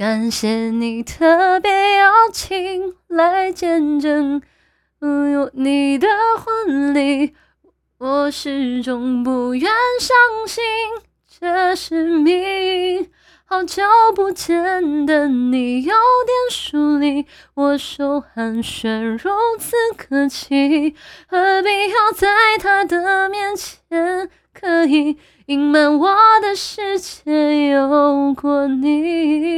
感谢你特别邀请来见证有你的婚礼我始终不愿相信这是命好久不见的你有点疏离握手寒暄如此客气何必要在他的面前刻意隐瞒我的世界有过你？